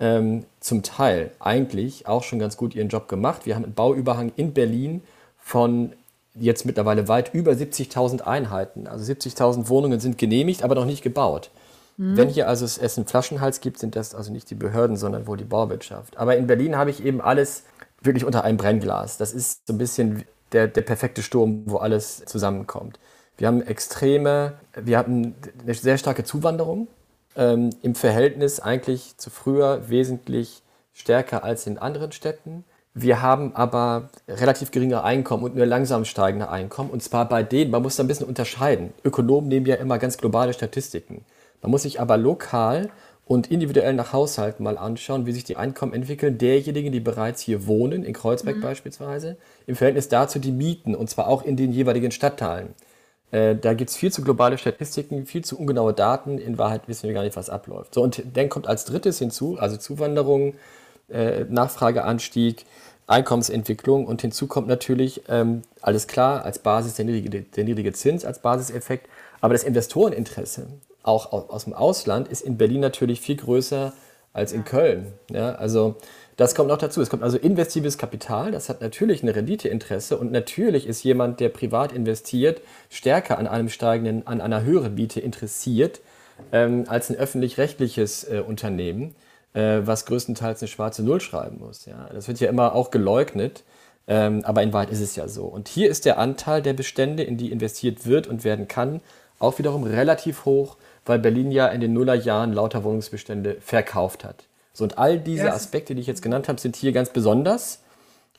ähm, zum Teil eigentlich auch schon ganz gut ihren Job gemacht. Wir haben einen Bauüberhang in Berlin von jetzt mittlerweile weit über 70.000 Einheiten. Also 70.000 Wohnungen sind genehmigt, aber noch nicht gebaut. Mhm. Wenn hier also es einen Flaschenhals gibt, sind das also nicht die Behörden, sondern wohl die Bauwirtschaft. Aber in Berlin habe ich eben alles wirklich unter einem Brennglas. Das ist so ein bisschen der, der perfekte Sturm, wo alles zusammenkommt. Wir haben extreme, wir hatten eine sehr starke Zuwanderung ähm, im Verhältnis eigentlich zu früher wesentlich stärker als in anderen Städten. Wir haben aber relativ geringe Einkommen und nur langsam steigende Einkommen. Und zwar bei denen, man muss da ein bisschen unterscheiden. Ökonomen nehmen ja immer ganz globale Statistiken. Man muss sich aber lokal und individuell nach Haushalten mal anschauen, wie sich die Einkommen entwickeln derjenigen, die bereits hier wohnen, in Kreuzberg mhm. beispielsweise, im Verhältnis dazu die Mieten, und zwar auch in den jeweiligen Stadtteilen. Äh, da gibt es viel zu globale Statistiken, viel zu ungenaue Daten. In Wahrheit wissen wir gar nicht, was abläuft. So, und dann kommt als drittes hinzu, also Zuwanderung, äh, Nachfrageanstieg, Einkommensentwicklung und hinzu kommt natürlich, ähm, alles klar, als Basis der niedrige, der niedrige Zins, als Basiseffekt. Aber das Investoreninteresse, auch aus, aus dem Ausland, ist in Berlin natürlich viel größer als in Köln. Ja, also das kommt noch dazu. Es kommt also investives Kapital, das hat natürlich ein Renditeinteresse und natürlich ist jemand, der privat investiert, stärker an einem steigenden, an einer höheren Miete interessiert ähm, als ein öffentlich-rechtliches äh, Unternehmen, äh, was größtenteils eine schwarze Null schreiben muss. Ja. Das wird ja immer auch geleugnet, ähm, aber in Wahrheit ist es ja so. Und hier ist der Anteil der Bestände, in die investiert wird und werden kann, auch wiederum relativ hoch, weil Berlin ja in den Nullerjahren lauter Wohnungsbestände verkauft hat. So, und all diese. Aspekte, die ich jetzt genannt habe, sind hier ganz besonders.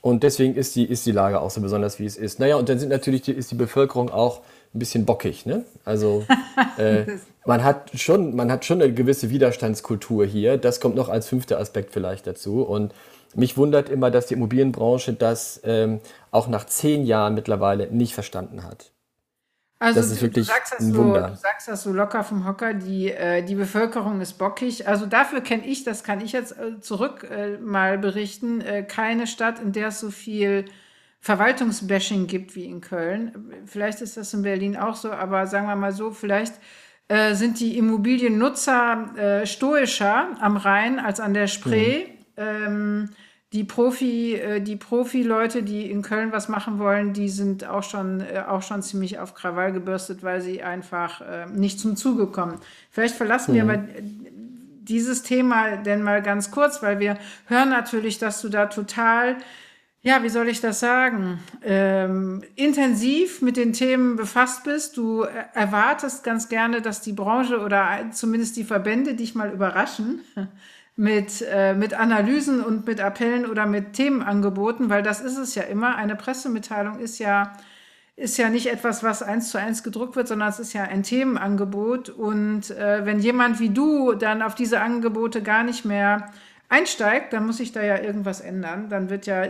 Und deswegen ist die, ist die Lage auch so besonders, wie es ist. Naja, und dann sind natürlich die, ist die Bevölkerung auch ein bisschen bockig. Ne? Also äh, man, hat schon, man hat schon eine gewisse Widerstandskultur hier. Das kommt noch als fünfter Aspekt vielleicht dazu. Und mich wundert immer, dass die Immobilienbranche das ähm, auch nach zehn Jahren mittlerweile nicht verstanden hat. Also das ist wirklich du sagst, ein Wunder. So, du sagst das so locker vom Hocker, die, äh, die Bevölkerung ist bockig. Also dafür kenne ich, das kann ich jetzt äh, zurück äh, mal berichten, äh, keine Stadt, in der es so viel Verwaltungsbashing gibt wie in Köln. Vielleicht ist das in Berlin auch so, aber sagen wir mal so, vielleicht äh, sind die Immobiliennutzer stoischer am Rhein als an der Spree. Mhm. Ähm, die Profi, äh, die Profi-Leute, die in Köln was machen wollen, die sind auch schon, äh, auch schon ziemlich auf Krawall gebürstet, weil sie einfach äh, nicht zum Zuge kommen. Vielleicht verlassen mhm. wir aber dieses Thema denn mal ganz kurz, weil wir hören natürlich, dass du da total, ja, wie soll ich das sagen, ähm, intensiv mit den Themen befasst bist. Du erwartest ganz gerne, dass die Branche oder zumindest die Verbände dich mal überraschen mit, äh, mit Analysen und mit Appellen oder mit Themenangeboten, weil das ist es ja immer. Eine Pressemitteilung ist ja, ist ja nicht etwas, was eins zu eins gedruckt wird, sondern es ist ja ein Themenangebot. Und äh, wenn jemand wie du dann auf diese Angebote gar nicht mehr einsteigt, dann muss sich da ja irgendwas ändern. Dann wird ja,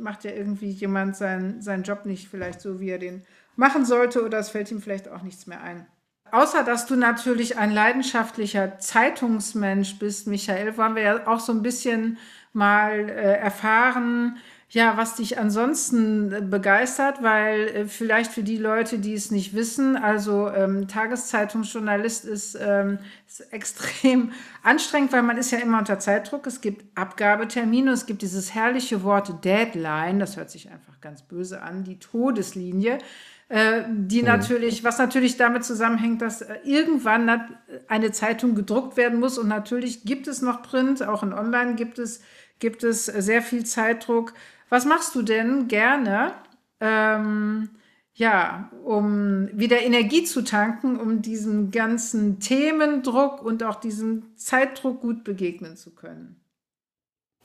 macht ja irgendwie jemand sein, seinen Job nicht vielleicht so, wie er den machen sollte, oder es fällt ihm vielleicht auch nichts mehr ein. Außer dass du natürlich ein leidenschaftlicher Zeitungsmensch bist, Michael, wollen wir ja auch so ein bisschen mal äh, erfahren, ja, was dich ansonsten äh, begeistert, weil äh, vielleicht für die Leute, die es nicht wissen, also ähm, Tageszeitungsjournalist ist, ähm, ist extrem anstrengend, weil man ist ja immer unter Zeitdruck. Es gibt Abgabetermine, es gibt dieses herrliche Wort Deadline, das hört sich einfach ganz böse an, die Todeslinie. Äh, die mhm. natürlich, was natürlich damit zusammenhängt, dass äh, irgendwann eine Zeitung gedruckt werden muss und natürlich gibt es noch Print, auch in Online gibt es, gibt es sehr viel Zeitdruck. Was machst du denn gerne, ähm, ja, um wieder Energie zu tanken, um diesem ganzen Themendruck und auch diesem Zeitdruck gut begegnen zu können?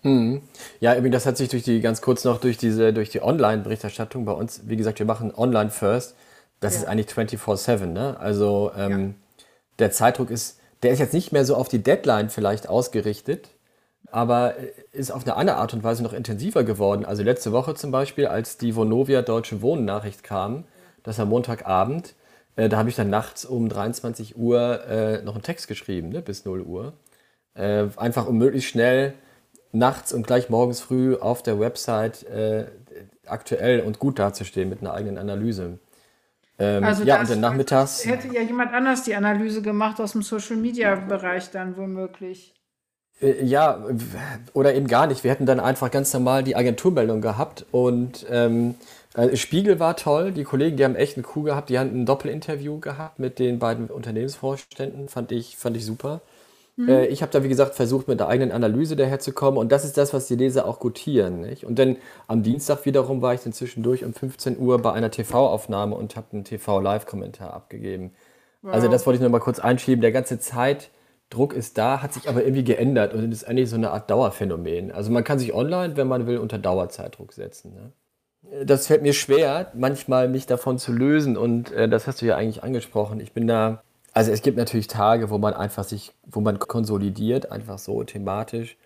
Mhm. Ja, das hat sich durch die, ganz kurz noch durch diese, durch die Online-Berichterstattung bei uns, wie gesagt, wir machen Online First. Das ja. ist eigentlich 24-7, ne? Also ähm, ja. der Zeitdruck ist, der ist jetzt nicht mehr so auf die Deadline vielleicht ausgerichtet, aber ist auf eine andere Art und Weise noch intensiver geworden. Also letzte Woche zum Beispiel, als die Vonovia Deutsche Wohnen Nachricht kam, das war Montagabend, äh, da habe ich dann nachts um 23 Uhr äh, noch einen Text geschrieben, ne, bis 0 Uhr. Äh, einfach um möglichst schnell nachts und gleich morgens früh auf der Website äh, aktuell und gut dazustehen mit einer eigenen Analyse. Ähm, also ja, und dann nachmittags. Hätte ja jemand anders die Analyse gemacht aus dem Social Media Bereich dann womöglich. Äh, ja, oder eben gar nicht. Wir hätten dann einfach ganz normal die Agenturmeldung gehabt und ähm, äh, Spiegel war toll. Die Kollegen, die haben echt einen Coup gehabt. Die haben ein Doppelinterview gehabt mit den beiden Unternehmensvorständen. Fand ich, fand ich super. Mhm. Äh, ich habe da, wie gesagt, versucht, mit der eigenen Analyse daherzukommen. Und das ist das, was die Leser auch gutieren. Nicht? Und dann am Dienstag wiederum war ich dann zwischendurch um 15 Uhr bei einer TV-Aufnahme und habe einen TV-Live-Kommentar abgegeben. Wow. Also das wollte ich nur mal kurz einschieben. Der ganze Zeitdruck ist da, hat sich aber irgendwie geändert und ist eigentlich so eine Art Dauerphänomen. Also man kann sich online, wenn man will, unter Dauerzeitdruck setzen. Ne? Das fällt mir schwer, manchmal mich davon zu lösen und äh, das hast du ja eigentlich angesprochen. Ich bin da also es gibt natürlich Tage, wo man einfach sich, wo man konsolidiert, einfach so thematisch.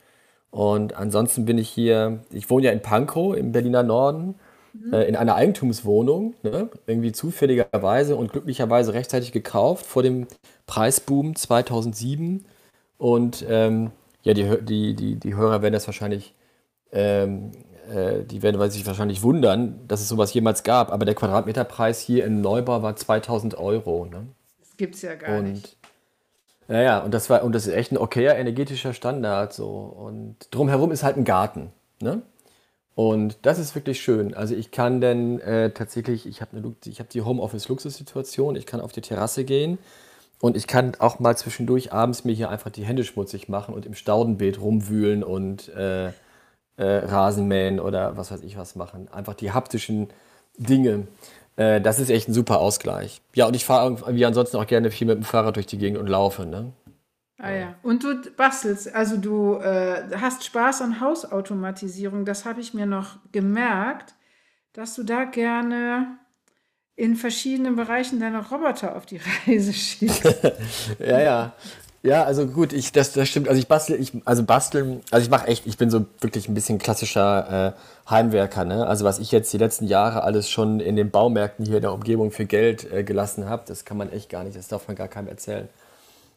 Und ansonsten bin ich hier, ich wohne ja in Pankow im Berliner Norden, mhm. äh, in einer Eigentumswohnung, ne? irgendwie zufälligerweise und glücklicherweise rechtzeitig gekauft vor dem Preisboom 2007. Und ähm, ja, die, die, die, die Hörer werden das wahrscheinlich, ähm, äh, die werden sich wahrscheinlich wundern, dass es sowas jemals gab. Aber der Quadratmeterpreis hier im Neubau war 2000 Euro. Ne? Gibt es ja gar und, nicht. Naja, und das war, und das ist echt ein okayer energetischer Standard so. Und drumherum ist halt ein Garten. Ne? Und das ist wirklich schön. Also ich kann dann äh, tatsächlich, ich habe hab die Homeoffice-Luxussituation, ich kann auf die Terrasse gehen und ich kann auch mal zwischendurch abends mir hier einfach die Hände schmutzig machen und im Staudenbeet rumwühlen und äh, äh, Rasenmähen oder was weiß ich was machen. Einfach die haptischen Dinge. Äh, das ist echt ein super Ausgleich. Ja, und ich fahre wie ansonsten auch gerne viel mit dem Fahrrad durch die Gegend und laufe. Ne? Ah ja. Und du bastelst, also du äh, hast Spaß an Hausautomatisierung. Das habe ich mir noch gemerkt, dass du da gerne in verschiedenen Bereichen deine Roboter auf die Reise schickst. ja, ja. Ja, also gut, ich, das, das stimmt. Also ich bastel, ich, also basteln, also ich mache echt, ich bin so wirklich ein bisschen klassischer äh, Heimwerker. Ne? Also was ich jetzt die letzten Jahre alles schon in den Baumärkten hier in der Umgebung für Geld äh, gelassen habe, das kann man echt gar nicht, das darf man gar keinem erzählen.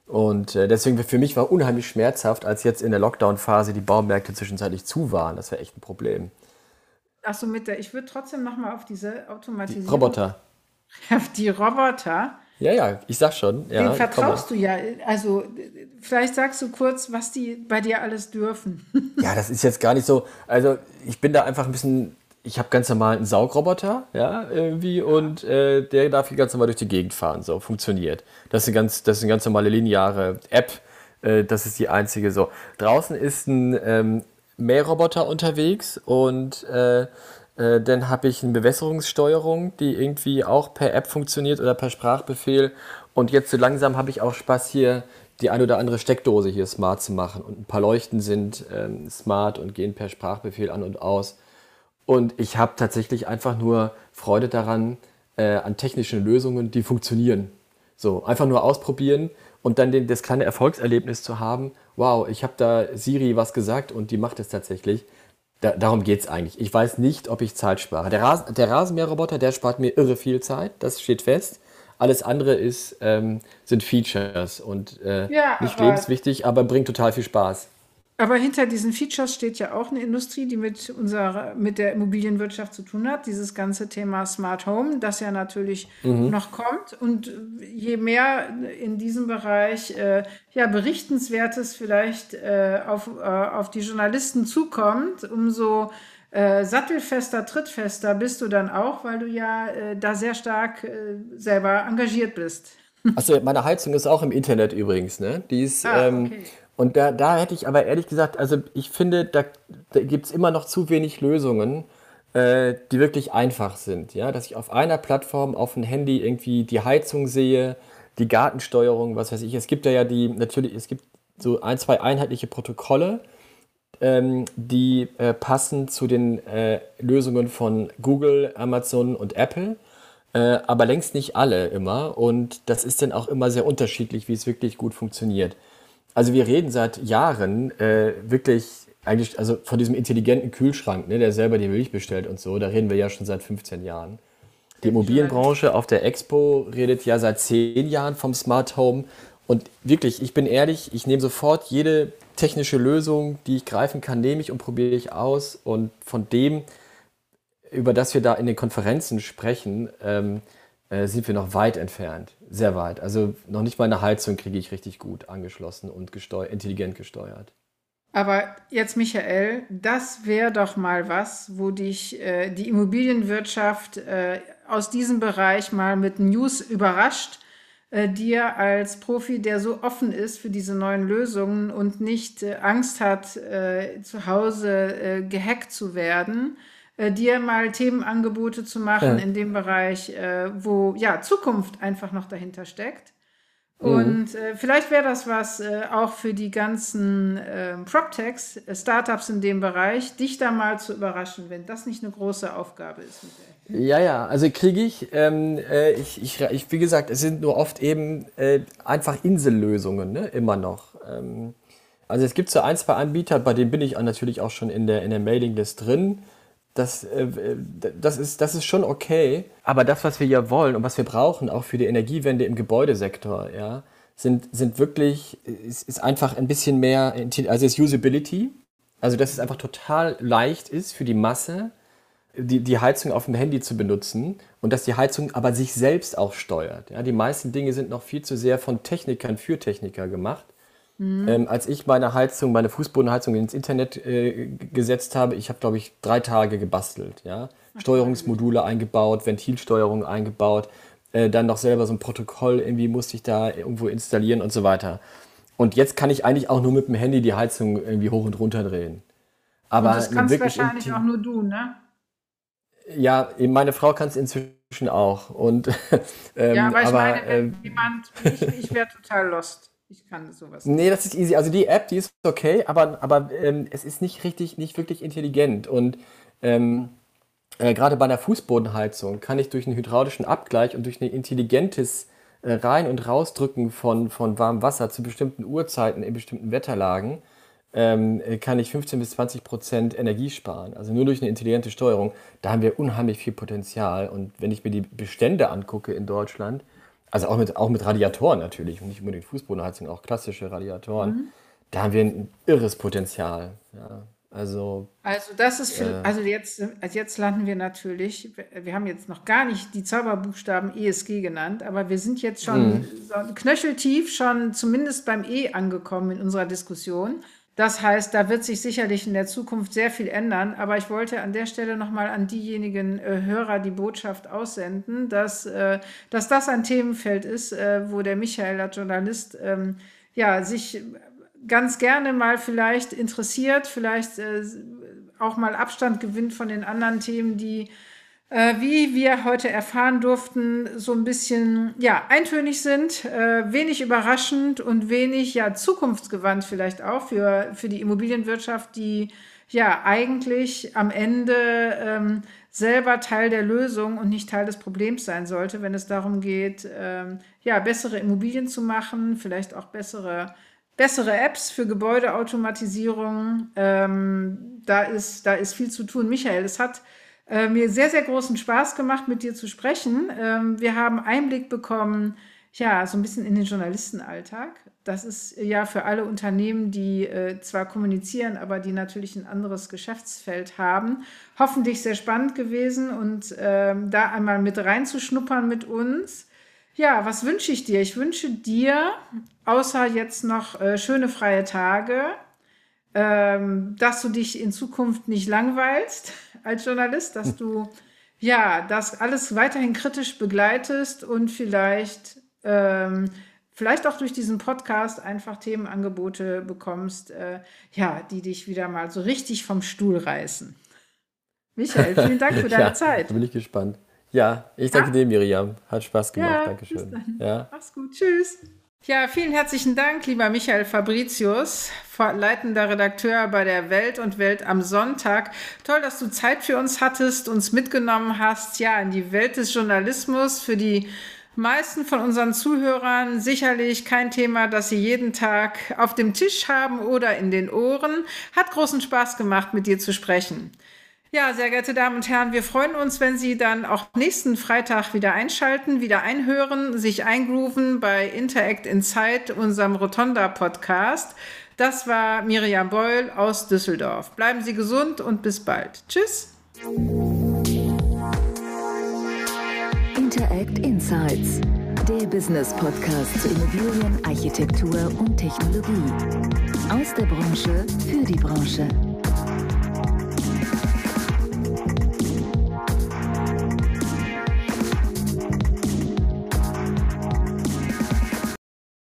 Und äh, deswegen für mich war unheimlich schmerzhaft, als jetzt in der Lockdown-Phase die Baumärkte zwischenzeitlich zu waren. Das wäre echt ein Problem. Achso, mit der, ich würde trotzdem nochmal auf diese Automatisierung. Die Roboter. Auf die Roboter. Ja, ja, ich sag schon. Ja, Den vertraust du ja. Also, vielleicht sagst du kurz, was die bei dir alles dürfen. ja, das ist jetzt gar nicht so. Also, ich bin da einfach ein bisschen. Ich habe ganz normal einen Saugroboter, ja, irgendwie, und äh, der darf hier ganz normal durch die Gegend fahren. So, funktioniert. Das ist eine ganz, das ist eine ganz normale lineare App. Äh, das ist die einzige so. Draußen ist ein ähm, Mähroboter unterwegs und äh, äh, dann habe ich eine Bewässerungssteuerung, die irgendwie auch per App funktioniert oder per Sprachbefehl. Und jetzt so langsam habe ich auch Spaß hier die eine oder andere Steckdose hier smart zu machen. Und ein paar Leuchten sind ähm, smart und gehen per Sprachbefehl an und aus. Und ich habe tatsächlich einfach nur Freude daran, äh, an technischen Lösungen, die funktionieren. So, einfach nur ausprobieren und dann den, das kleine Erfolgserlebnis zu haben, wow, ich habe da Siri was gesagt und die macht es tatsächlich. Da, darum geht es eigentlich. Ich weiß nicht, ob ich Zeit spare. Der, Ras der Rasenmäherroboter, der spart mir irre viel Zeit, das steht fest. Alles andere ist, ähm, sind Features und äh, ja, nicht lebenswichtig, aber bringt total viel Spaß. Aber hinter diesen Features steht ja auch eine Industrie, die mit unserer, mit der Immobilienwirtschaft zu tun hat. Dieses ganze Thema Smart Home, das ja natürlich mhm. noch kommt. Und je mehr in diesem Bereich äh, ja, Berichtenswertes vielleicht äh, auf, äh, auf die Journalisten zukommt, umso äh, sattelfester, trittfester bist du dann auch, weil du ja äh, da sehr stark äh, selber engagiert bist. Achso, meine Heizung ist auch im Internet übrigens, ne? Die ist, ah, ähm, okay. Und da, da hätte ich aber ehrlich gesagt, also ich finde, da, da gibt es immer noch zu wenig Lösungen, äh, die wirklich einfach sind. Ja? Dass ich auf einer Plattform auf dem Handy irgendwie die Heizung sehe, die Gartensteuerung, was weiß ich. Es gibt da ja die, natürlich, es gibt so ein, zwei einheitliche Protokolle, ähm, die äh, passen zu den äh, Lösungen von Google, Amazon und Apple. Äh, aber längst nicht alle immer. Und das ist dann auch immer sehr unterschiedlich, wie es wirklich gut funktioniert. Also wir reden seit Jahren äh, wirklich eigentlich, also von diesem intelligenten Kühlschrank, ne, der selber die Milch bestellt und so, da reden wir ja schon seit 15 Jahren. Die Immobilienbranche auf der Expo redet ja seit 10 Jahren vom Smart Home. Und wirklich, ich bin ehrlich, ich nehme sofort jede technische Lösung, die ich greifen kann, nehme ich und probiere ich aus. Und von dem, über das wir da in den Konferenzen sprechen, ähm, äh, sind wir noch weit entfernt. Sehr weit. Also noch nicht mal eine Heizung kriege ich richtig gut angeschlossen und gesteu intelligent gesteuert. Aber jetzt, Michael, das wäre doch mal was, wo dich äh, die Immobilienwirtschaft äh, aus diesem Bereich mal mit News überrascht, äh, dir als Profi, der so offen ist für diese neuen Lösungen und nicht äh, Angst hat, äh, zu Hause gehackt zu werden äh, dir mal Themenangebote zu machen ja. in dem Bereich, äh, wo ja Zukunft einfach noch dahinter steckt. Mhm. Und äh, vielleicht wäre das was äh, auch für die ganzen äh, PropTechs, äh, Startups in dem Bereich, dich da mal zu überraschen, wenn das nicht eine große Aufgabe ist. Ja, ja, also kriege ich, ähm, äh, ich, ich, ich, wie gesagt, es sind nur oft eben einfach Insellösungen, ne? immer noch. Ähm, also es gibt so ein, zwei Anbieter, bei denen bin ich natürlich auch schon in der, in der Mailinglist drin. Das, äh, das, ist, das ist schon okay. Aber das, was wir ja wollen und was wir brauchen, auch für die Energiewende im Gebäudesektor, ja, sind, sind wirklich, ist, ist einfach ein bisschen mehr, also ist Usability. Also, dass es einfach total leicht ist für die Masse, die, die Heizung auf dem Handy zu benutzen und dass die Heizung aber sich selbst auch steuert. Ja, die meisten Dinge sind noch viel zu sehr von Technikern für Techniker gemacht. Mhm. Ähm, als ich meine Heizung, meine Fußbodenheizung ins Internet äh, gesetzt habe, ich habe, glaube ich, drei Tage gebastelt. Ja? Steuerungsmodule eingebaut, Ventilsteuerung eingebaut, äh, dann noch selber so ein Protokoll irgendwie musste ich da irgendwo installieren und so weiter. Und jetzt kann ich eigentlich auch nur mit dem Handy die Heizung irgendwie hoch und runter drehen. Aber und das kannst wahrscheinlich auch nur du, ne? Ja, meine Frau kann es inzwischen auch. Und, ähm, ja, aber ich aber, meine, wenn äh, jemand, ich, ich wäre total lost. Ich kann sowas. Nee, das ist easy. Also die App, die ist okay, aber, aber ähm, es ist nicht richtig, nicht wirklich intelligent. Und ähm, äh, gerade bei einer Fußbodenheizung kann ich durch einen hydraulischen Abgleich und durch ein intelligentes äh, Rein- und Rausdrücken von, von warmem Wasser zu bestimmten Uhrzeiten in bestimmten Wetterlagen ähm, kann ich 15 bis 20 Prozent Energie sparen. Also nur durch eine intelligente Steuerung. Da haben wir unheimlich viel Potenzial. Und wenn ich mir die Bestände angucke in Deutschland, also auch mit, auch mit Radiatoren natürlich und nicht unbedingt Fußbodenheizung, auch klassische Radiatoren. Mhm. Da haben wir ein irres Potenzial. Ja, also, also das ist, für, äh, also jetzt, also jetzt landen wir natürlich, wir haben jetzt noch gar nicht die Zauberbuchstaben ESG genannt, aber wir sind jetzt schon mhm. so knöcheltief schon zumindest beim E angekommen in unserer Diskussion. Das heißt, da wird sich sicherlich in der Zukunft sehr viel ändern. Aber ich wollte an der Stelle nochmal an diejenigen äh, Hörer die Botschaft aussenden, dass, äh, dass das ein Themenfeld ist, äh, wo der Michael als Journalist ähm, ja, sich ganz gerne mal vielleicht interessiert, vielleicht äh, auch mal Abstand gewinnt von den anderen Themen, die wie wir heute erfahren durften, so ein bisschen ja, eintönig sind, äh, wenig überraschend und wenig ja, zukunftsgewandt vielleicht auch für, für die Immobilienwirtschaft, die ja eigentlich am Ende ähm, selber Teil der Lösung und nicht Teil des Problems sein sollte, wenn es darum geht, ähm, ja, bessere Immobilien zu machen, vielleicht auch bessere, bessere Apps für Gebäudeautomatisierung. Ähm, da, ist, da ist viel zu tun. Michael, es hat äh, mir sehr, sehr großen Spaß gemacht, mit dir zu sprechen. Ähm, wir haben Einblick bekommen, ja, so ein bisschen in den Journalistenalltag. Das ist ja für alle Unternehmen, die äh, zwar kommunizieren, aber die natürlich ein anderes Geschäftsfeld haben, hoffentlich sehr spannend gewesen und ähm, da einmal mit reinzuschnuppern mit uns. Ja, was wünsche ich dir? Ich wünsche dir, außer jetzt noch äh, schöne freie Tage, ähm, dass du dich in Zukunft nicht langweilst als Journalist, dass du ja das alles weiterhin kritisch begleitest und vielleicht ähm, vielleicht auch durch diesen Podcast einfach Themenangebote bekommst, äh, ja, die dich wieder mal so richtig vom Stuhl reißen. Michael, vielen Dank für deine ja, Zeit. Da bin ich gespannt. Ja, ich danke ja? dir, Miriam. Hat Spaß gemacht. Ja, Dankeschön. Ja. Mach's gut. Tschüss. Ja, vielen herzlichen Dank, lieber Michael Fabricius, leitender Redakteur bei der Welt und Welt am Sonntag. Toll, dass du Zeit für uns hattest, uns mitgenommen hast, ja, in die Welt des Journalismus, für die meisten von unseren Zuhörern sicherlich kein Thema, das sie jeden Tag auf dem Tisch haben oder in den Ohren. Hat großen Spaß gemacht, mit dir zu sprechen. Ja, sehr geehrte Damen und Herren, wir freuen uns, wenn Sie dann auch nächsten Freitag wieder einschalten, wieder einhören, sich eingrooven bei Interact Inside, unserem Rotonda-Podcast. Das war Miriam Beul aus Düsseldorf. Bleiben Sie gesund und bis bald. Tschüss. Interact Insights, der Business Podcast zu Immobilien, Architektur und Technologie. Aus der Branche für die Branche.